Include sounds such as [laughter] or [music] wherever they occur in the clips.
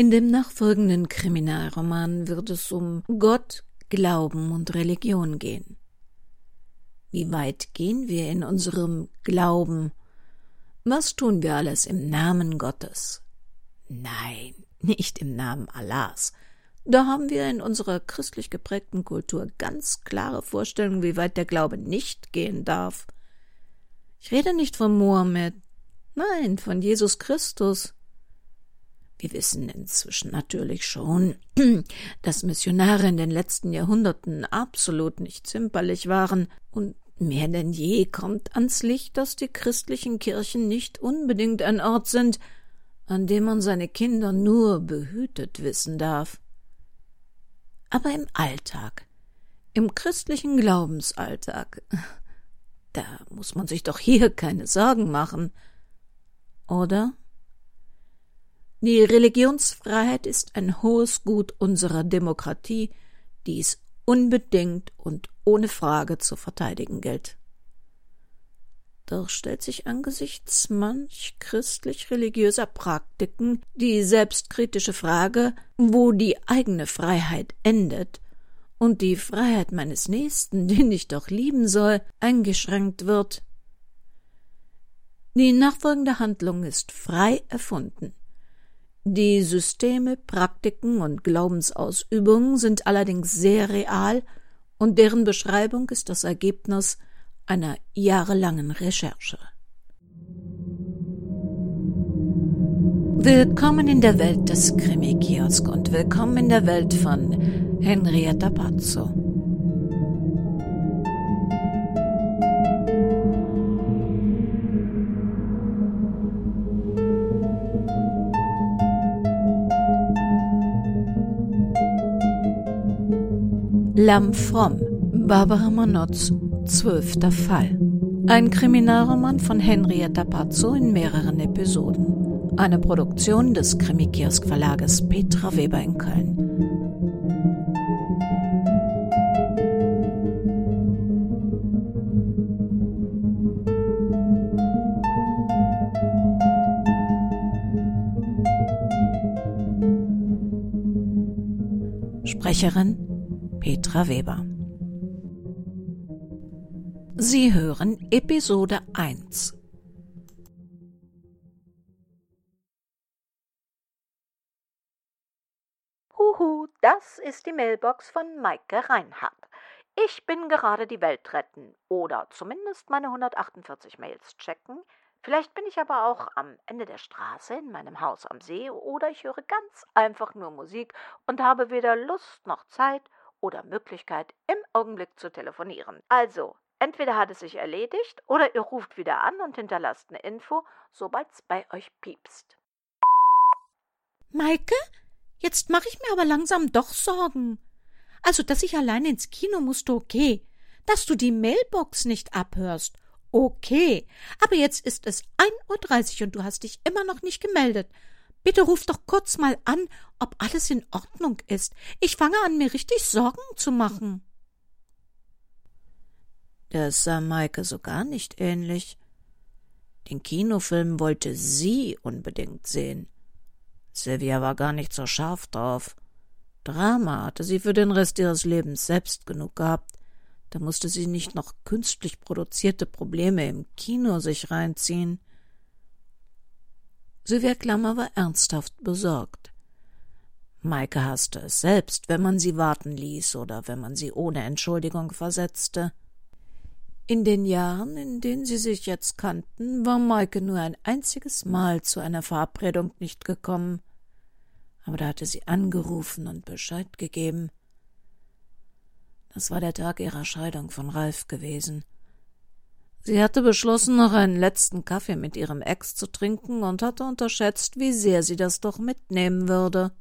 In dem nachfolgenden Kriminalroman wird es um Gott, Glauben und Religion gehen. Wie weit gehen wir in unserem Glauben? Was tun wir alles im Namen Gottes? Nein, nicht im Namen Allahs. Da haben wir in unserer christlich geprägten Kultur ganz klare Vorstellungen, wie weit der Glaube nicht gehen darf. Ich rede nicht von Mohammed, nein, von Jesus Christus. Wir wissen inzwischen natürlich schon, [clears throat] dass Missionare in den letzten Jahrhunderten absolut nicht zimperlich waren, und mehr denn je kommt ans Licht, dass die christlichen Kirchen nicht unbedingt ein Ort sind, an dem man seine Kinder nur behütet wissen darf. Aber im Alltag, im christlichen Glaubensalltag, [laughs] da muss man sich doch hier keine Sorgen machen, oder? Die Religionsfreiheit ist ein hohes Gut unserer Demokratie, die es unbedingt und ohne Frage zu verteidigen gilt. Doch stellt sich angesichts manch christlich-religiöser Praktiken die selbstkritische Frage, wo die eigene Freiheit endet und die Freiheit meines Nächsten, den ich doch lieben soll, eingeschränkt wird. Die nachfolgende Handlung ist frei erfunden. Die Systeme, Praktiken und Glaubensausübungen sind allerdings sehr real und deren Beschreibung ist das Ergebnis einer jahrelangen Recherche. Willkommen in der Welt des Krimi-Kiosk und willkommen in der Welt von Henrietta Pazzo. Lamm Fromm, Barbara Monotz, zwölfter Fall. Ein Kriminalroman von Henrietta Pazzo in mehreren Episoden. Eine Produktion des Krimikiosk Verlages Petra Weber in Köln. Sprecherin Petra Weber. Sie hören Episode 1. Huhu, das ist die Mailbox von Maike Reinhardt. Ich bin gerade die Welt retten oder zumindest meine 148 Mails checken. Vielleicht bin ich aber auch am Ende der Straße in meinem Haus am See oder ich höre ganz einfach nur Musik und habe weder Lust noch Zeit oder Möglichkeit, im Augenblick zu telefonieren. Also, entweder hat es sich erledigt oder ihr ruft wieder an und hinterlasst eine Info, sobald's bei euch piepst. Maike, jetzt mache ich mir aber langsam doch Sorgen. Also, dass ich allein ins Kino musste, okay. Dass du die Mailbox nicht abhörst, okay. Aber jetzt ist es 1.30 Uhr und du hast dich immer noch nicht gemeldet. Bitte ruf doch kurz mal an, ob alles in Ordnung ist. Ich fange an, mir richtig Sorgen zu machen. Das sah Maike so gar nicht ähnlich. Den Kinofilm wollte sie unbedingt sehen. Sylvia war gar nicht so scharf drauf. Drama hatte sie für den Rest ihres Lebens selbst genug gehabt. Da musste sie nicht noch künstlich produzierte Probleme im Kino sich reinziehen. Sylvia Klammer war ernsthaft besorgt. Maike hasste es selbst, wenn man sie warten ließ oder wenn man sie ohne Entschuldigung versetzte. In den Jahren, in denen sie sich jetzt kannten, war Maike nur ein einziges Mal zu einer Verabredung nicht gekommen. Aber da hatte sie angerufen und Bescheid gegeben. Das war der Tag ihrer Scheidung von Ralf gewesen. Sie hatte beschlossen, noch einen letzten Kaffee mit ihrem Ex zu trinken und hatte unterschätzt, wie sehr sie das doch mitnehmen würde.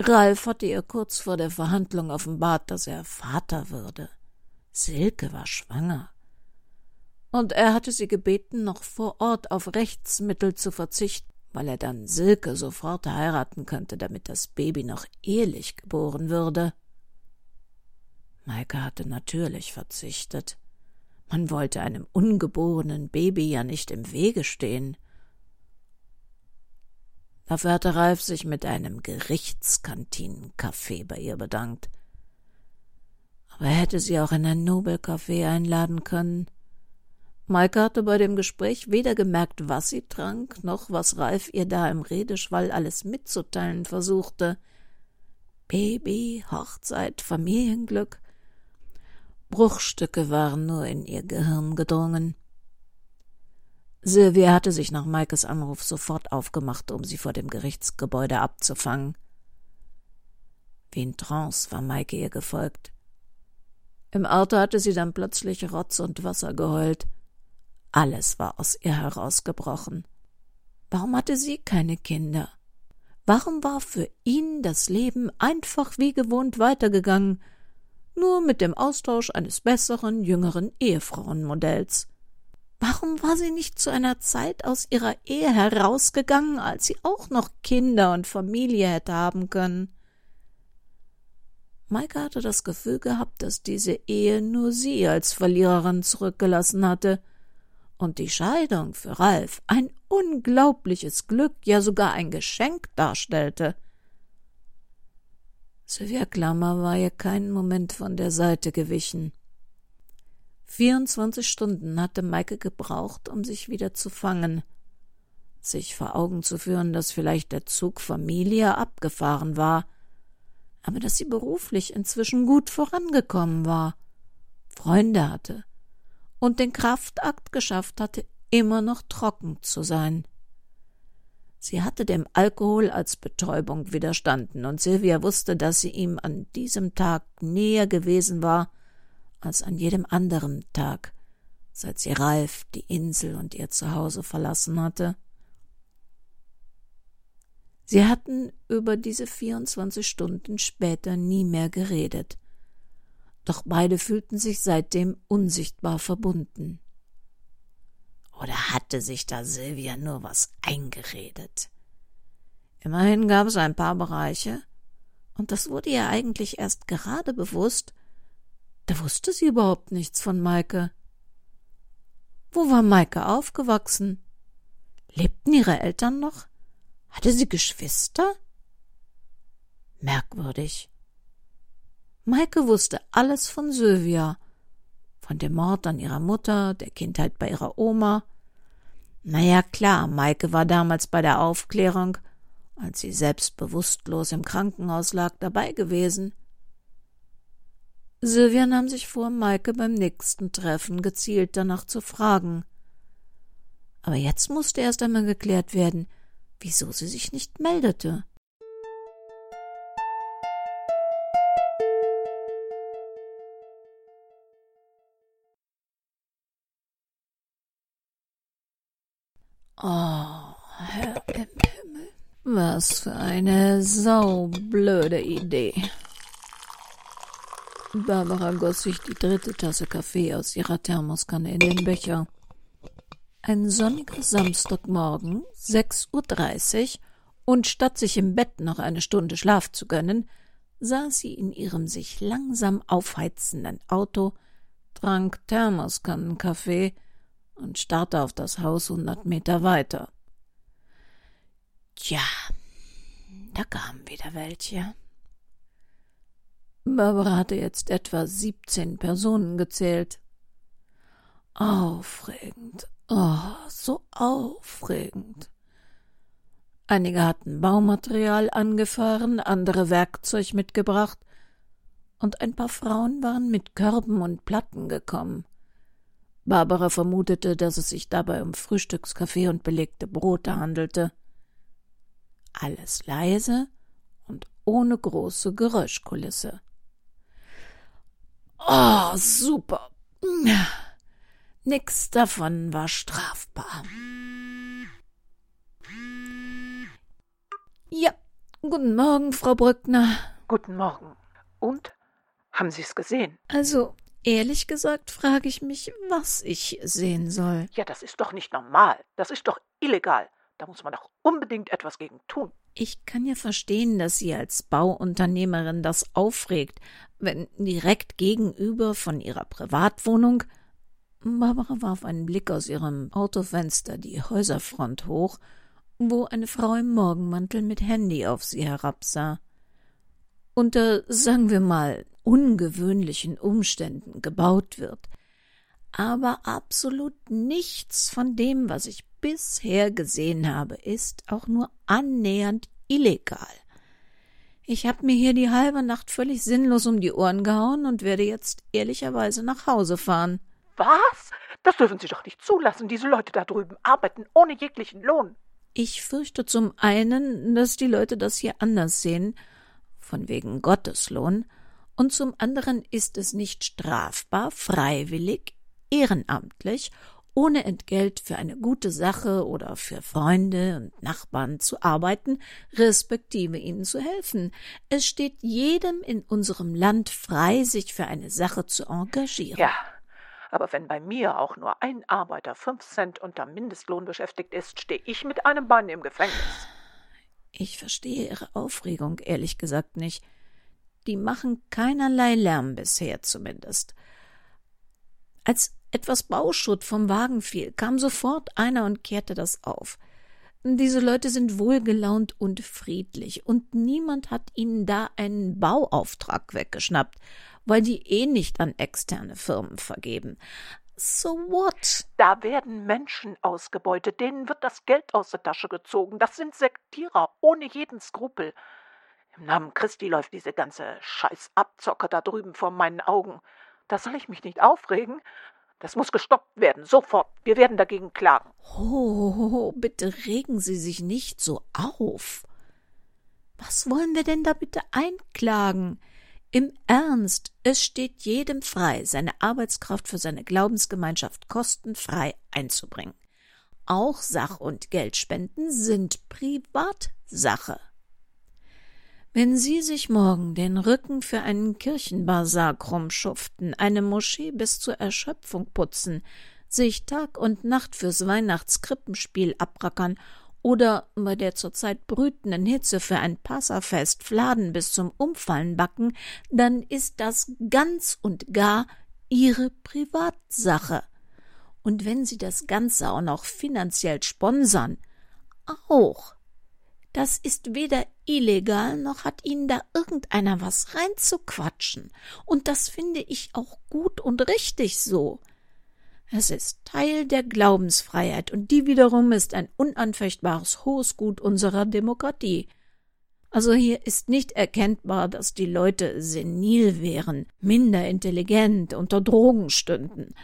Ralf hatte ihr kurz vor der Verhandlung offenbart, dass er Vater würde. Silke war schwanger. Und er hatte sie gebeten, noch vor Ort auf Rechtsmittel zu verzichten, weil er dann Silke sofort heiraten könnte, damit das Baby noch ehelich geboren würde. Maike hatte natürlich verzichtet. Man wollte einem ungeborenen Baby ja nicht im Wege stehen. Dafür hatte Ralf sich mit einem Gerichtskantinenkaffee bei ihr bedankt. Aber er hätte sie auch in ein Nobelcafé einladen können. Maike hatte bei dem Gespräch weder gemerkt, was sie trank, noch was Ralf ihr da im Redeschwall alles mitzuteilen versuchte. Baby, Hochzeit, Familienglück. Bruchstücke waren nur in ihr Gehirn gedrungen. Sylvia hatte sich nach Maikes Anruf sofort aufgemacht, um sie vor dem Gerichtsgebäude abzufangen. Wie in Trance war Maike ihr gefolgt. Im Auto hatte sie dann plötzlich Rotz und Wasser geheult. Alles war aus ihr herausgebrochen. Warum hatte sie keine Kinder? Warum war für ihn das Leben einfach wie gewohnt weitergegangen, nur mit dem Austausch eines besseren, jüngeren Ehefrauenmodells? Warum war sie nicht zu einer Zeit aus ihrer Ehe herausgegangen, als sie auch noch Kinder und Familie hätte haben können? Maike hatte das Gefühl gehabt, dass diese Ehe nur sie als Verliererin zurückgelassen hatte und die Scheidung für Ralf ein unglaubliches Glück, ja sogar ein Geschenk darstellte. Sylvia Klammer war ihr keinen Moment von der Seite gewichen. 24 Stunden hatte Maike gebraucht, um sich wieder zu fangen, sich vor Augen zu führen, dass vielleicht der Zug Familie abgefahren war, aber dass sie beruflich inzwischen gut vorangekommen war, Freunde hatte und den Kraftakt geschafft hatte, immer noch trocken zu sein. Sie hatte dem Alkohol als Betäubung widerstanden, und Silvia wusste, dass sie ihm an diesem Tag näher gewesen war als an jedem anderen Tag, seit sie Ralf, die Insel und ihr Zuhause verlassen hatte. Sie hatten über diese 24 Stunden später nie mehr geredet, doch beide fühlten sich seitdem unsichtbar verbunden. Oder hatte sich da Silvia nur was eingeredet? Immerhin gab es ein paar Bereiche, und das wurde ihr eigentlich erst gerade bewusst, da wusste sie überhaupt nichts von Maike. Wo war Maike aufgewachsen? Lebten ihre Eltern noch? Hatte sie Geschwister? Merkwürdig. Maike wusste alles von Sylvia, von dem Mord an ihrer Mutter, der Kindheit bei ihrer Oma. Na ja, klar, Maike war damals bei der Aufklärung, als sie selbst bewusstlos im Krankenhaus lag, dabei gewesen. Sylvia nahm sich vor, Maike beim nächsten Treffen gezielt danach zu fragen. Aber jetzt musste erst einmal geklärt werden, wieso sie sich nicht meldete. Was für eine saublöde Idee. Barbara goss sich die dritte Tasse Kaffee aus ihrer Thermoskanne in den Becher. Ein sonniger Samstagmorgen, sechs Uhr, dreißig, und statt sich im Bett noch eine Stunde Schlaf zu gönnen, saß sie in ihrem sich langsam aufheizenden Auto, trank Thermoskannenkaffee und starrte auf das Haus hundert Meter weiter. Tja, da kamen wieder welche. Barbara hatte jetzt etwa siebzehn Personen gezählt. Aufregend, oh, so aufregend. Einige hatten Baumaterial angefahren, andere Werkzeug mitgebracht, und ein paar Frauen waren mit Körben und Platten gekommen. Barbara vermutete, dass es sich dabei um Frühstückskaffee und belegte Brote handelte. Alles leise und ohne große Geräuschkulisse. Oh, super. Nix davon war strafbar. Ja, guten Morgen, Frau Brückner. Guten Morgen. Und? Haben Sie es gesehen? Also, ehrlich gesagt frage ich mich, was ich sehen soll. Ja, das ist doch nicht normal. Das ist doch illegal. Da muss man doch unbedingt etwas gegen tun. Ich kann ja verstehen, dass Sie als Bauunternehmerin das aufregt, wenn direkt gegenüber von Ihrer Privatwohnung Barbara warf einen Blick aus ihrem Autofenster die Häuserfront hoch wo eine Frau im Morgenmantel mit Handy auf sie herabsah. Unter, sagen wir mal, ungewöhnlichen Umständen gebaut wird, aber absolut nichts von dem, was ich bisher gesehen habe, ist auch nur annähernd illegal. Ich habe mir hier die halbe Nacht völlig sinnlos um die Ohren gehauen und werde jetzt ehrlicherweise nach Hause fahren. Was? Das dürfen Sie doch nicht zulassen. Diese Leute da drüben arbeiten ohne jeglichen Lohn. Ich fürchte zum einen, dass die Leute das hier anders sehen, von wegen Gotteslohn, und zum anderen ist es nicht strafbar, freiwillig, ehrenamtlich ohne Entgelt für eine gute Sache oder für Freunde und Nachbarn zu arbeiten, respektive ihnen zu helfen. Es steht jedem in unserem Land frei, sich für eine Sache zu engagieren. Ja, aber wenn bei mir auch nur ein Arbeiter fünf Cent unter Mindestlohn beschäftigt ist, stehe ich mit einem Bein im Gefängnis. Ich verstehe Ihre Aufregung ehrlich gesagt nicht. Die machen keinerlei Lärm bisher zumindest. Als etwas Bauschutt vom Wagen fiel, kam sofort einer und kehrte das auf. Diese Leute sind wohlgelaunt und friedlich, und niemand hat ihnen da einen Bauauftrag weggeschnappt, weil die eh nicht an externe Firmen vergeben. So what? Da werden Menschen ausgebeutet, denen wird das Geld aus der Tasche gezogen. Das sind Sektierer ohne jeden Skrupel. Im Namen Christi läuft diese ganze Scheißabzocke da drüben vor meinen Augen. Da soll ich mich nicht aufregen. Das muss gestoppt werden, sofort. Wir werden dagegen klagen. Oh, bitte regen Sie sich nicht so auf. Was wollen wir denn da bitte einklagen? Im Ernst, es steht jedem frei, seine Arbeitskraft für seine Glaubensgemeinschaft kostenfrei einzubringen. Auch Sach- und Geldspenden sind Privatsache. Wenn Sie sich morgen den Rücken für einen Kirchenbasar krumm schuften, eine Moschee bis zur Erschöpfung putzen, sich Tag und Nacht fürs Weihnachtskrippenspiel abrackern oder bei der zurzeit brütenden Hitze für ein Passafest Fladen bis zum Umfallen backen, dann ist das ganz und gar Ihre Privatsache. Und wenn Sie das Ganze auch noch finanziell sponsern, auch. Das ist weder illegal, noch hat ihnen da irgendeiner was reinzuquatschen. Und das finde ich auch gut und richtig so. Es ist Teil der Glaubensfreiheit, und die wiederum ist ein unanfechtbares hohes Gut unserer Demokratie. Also hier ist nicht erkennbar, dass die Leute senil wären, minder intelligent, unter Drogen stünden.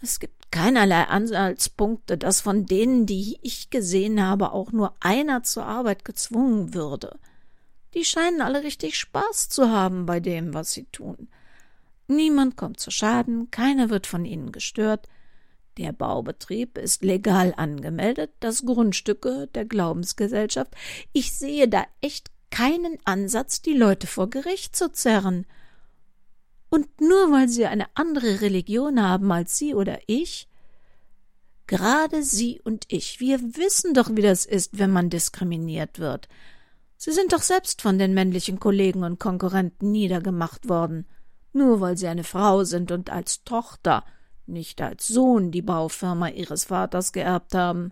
Es gibt keinerlei Anhaltspunkte, dass von denen, die ich gesehen habe, auch nur einer zur Arbeit gezwungen würde. Die scheinen alle richtig Spaß zu haben bei dem, was sie tun. Niemand kommt zu Schaden, keiner wird von ihnen gestört. Der Baubetrieb ist legal angemeldet, das Grundstück gehört der Glaubensgesellschaft. Ich sehe da echt keinen Ansatz, die Leute vor Gericht zu zerren. Und nur weil sie eine andere Religion haben als Sie oder ich? Gerade Sie und ich, wir wissen doch, wie das ist, wenn man diskriminiert wird. Sie sind doch selbst von den männlichen Kollegen und Konkurrenten niedergemacht worden, nur weil Sie eine Frau sind und als Tochter, nicht als Sohn die Baufirma Ihres Vaters geerbt haben.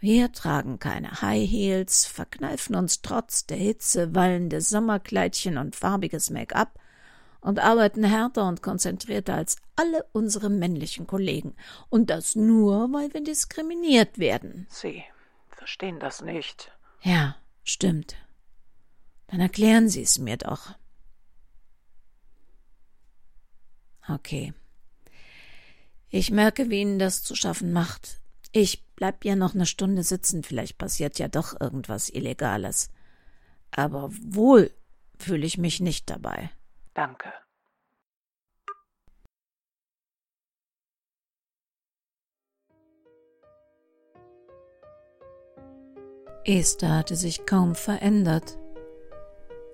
Wir tragen keine High Heels, verkneifen uns trotz der Hitze wallende Sommerkleidchen und farbiges Make-up und arbeiten härter und konzentrierter als alle unsere männlichen Kollegen. Und das nur, weil wir diskriminiert werden. Sie verstehen das nicht. Ja, stimmt. Dann erklären Sie es mir doch. Okay. Ich merke, wie Ihnen das zu schaffen macht. Ich bleib ja noch eine Stunde sitzen, vielleicht passiert ja doch irgendwas Illegales. Aber wohl fühle ich mich nicht dabei. Danke. Esther hatte sich kaum verändert.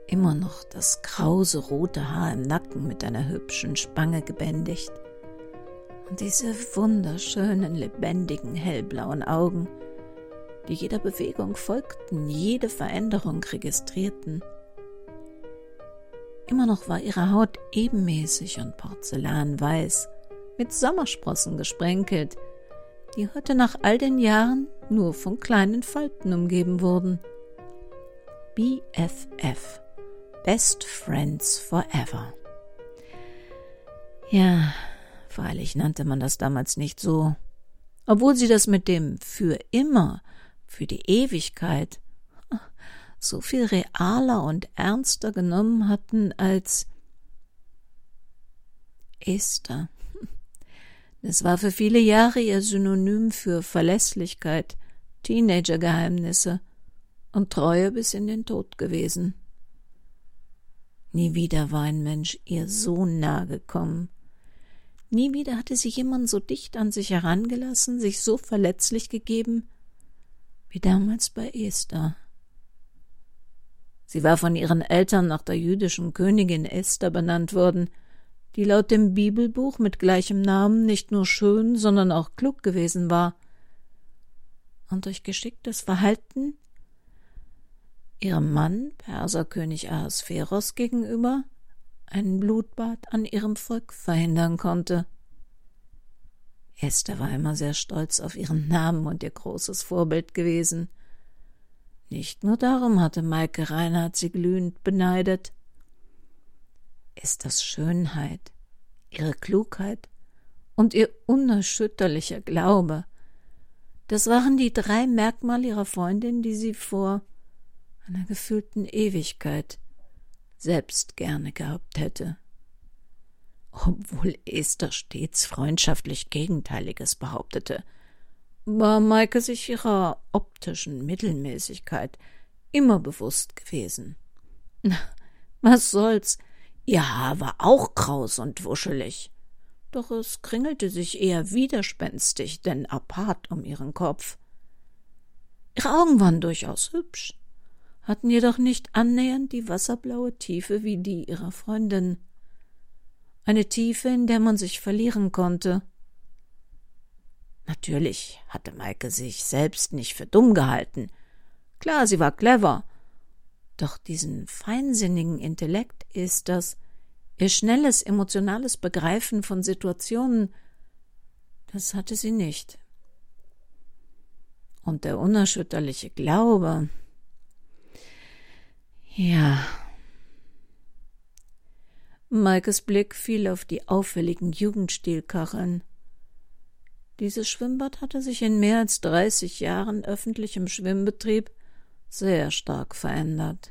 Immer noch das krause rote Haar im Nacken mit einer hübschen Spange gebändigt und diese wunderschönen, lebendigen, hellblauen Augen, die jeder Bewegung folgten, jede Veränderung registrierten. Immer noch war ihre Haut ebenmäßig und porzellanweiß, mit Sommersprossen gesprenkelt, die heute nach all den Jahren nur von kleinen Falten umgeben wurden. BFF Best Friends Forever. Ja, freilich nannte man das damals nicht so, obwohl sie das mit dem für immer, für die Ewigkeit so viel realer und ernster genommen hatten als Esther. Es war für viele Jahre ihr Synonym für Verlässlichkeit, Teenagergeheimnisse und Treue bis in den Tod gewesen. Nie wieder war ein Mensch ihr so nahe gekommen. Nie wieder hatte sich jemand so dicht an sich herangelassen, sich so verletzlich gegeben, wie damals bei Esther. Sie war von ihren Eltern nach der jüdischen Königin Esther benannt worden, die laut dem Bibelbuch mit gleichem Namen nicht nur schön, sondern auch klug gewesen war. Und durch geschicktes Verhalten ihrem Mann, Perserkönig Ahasveros gegenüber, ein Blutbad an ihrem Volk verhindern konnte. Esther war immer sehr stolz auf ihren Namen und ihr großes Vorbild gewesen. Nicht nur darum hatte Maike Reinhardt sie glühend beneidet das Schönheit, ihre Klugheit und ihr unerschütterlicher Glaube. Das waren die drei Merkmale ihrer Freundin, die sie vor einer gefühlten Ewigkeit selbst gerne gehabt hätte. Obwohl Esther stets freundschaftlich Gegenteiliges behauptete, war Maike sich ihrer optischen Mittelmäßigkeit immer bewusst gewesen. Was soll's, Ihr Haar war auch kraus und wuschelig, doch es kringelte sich eher widerspenstig denn apart um ihren Kopf. Ihre Augen waren durchaus hübsch, hatten jedoch nicht annähernd die wasserblaue Tiefe wie die ihrer Freundin. Eine Tiefe, in der man sich verlieren konnte. Natürlich hatte Maike sich selbst nicht für dumm gehalten. Klar, sie war clever, doch diesen feinsinnigen Intellekt ist das, ihr schnelles emotionales Begreifen von Situationen, das hatte sie nicht. Und der unerschütterliche Glaube. Ja. Maikes Blick fiel auf die auffälligen Jugendstilkacheln. Dieses Schwimmbad hatte sich in mehr als dreißig Jahren öffentlichem Schwimmbetrieb sehr stark verändert.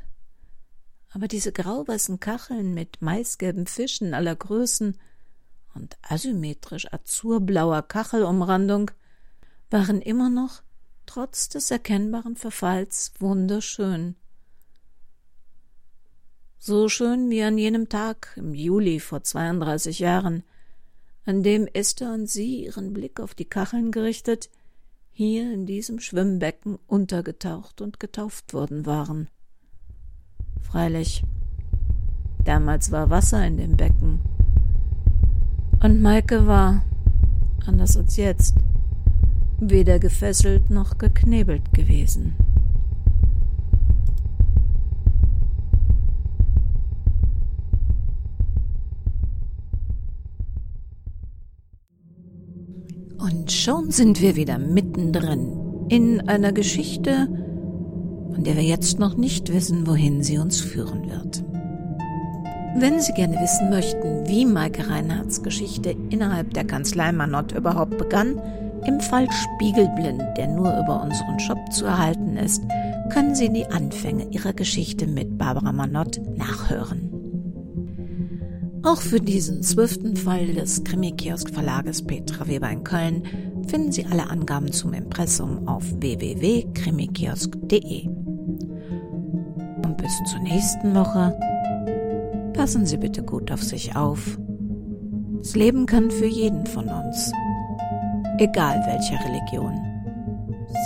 Aber diese grauweißen Kacheln mit maisgelben Fischen aller Größen und asymmetrisch azurblauer Kachelumrandung waren immer noch, trotz des erkennbaren Verfalls, wunderschön. So schön wie an jenem Tag im Juli vor 32 Jahren, an dem Esther und sie ihren Blick auf die Kacheln gerichtet hier in diesem Schwimmbecken untergetaucht und getauft worden waren. Freilich, damals war Wasser in dem Becken. Und Maike war, anders als jetzt, weder gefesselt noch geknebelt gewesen. Und schon sind wir wieder mittendrin in einer Geschichte, von der wir jetzt noch nicht wissen, wohin sie uns führen wird. Wenn Sie gerne wissen möchten, wie Maike Reinhardts Geschichte innerhalb der Kanzlei Manott überhaupt begann, im Fall Spiegelblind, der nur über unseren Shop zu erhalten ist, können Sie die Anfänge ihrer Geschichte mit Barbara Manott nachhören. Auch für diesen zwölften Fall des Krimi-Kiosk-Verlages Petra Weber in Köln finden Sie alle Angaben zum Impressum auf www.krimikiosk.de. Und bis zur nächsten Woche passen Sie bitte gut auf sich auf. Das Leben kann für jeden von uns, egal welcher Religion,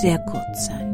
sehr kurz sein.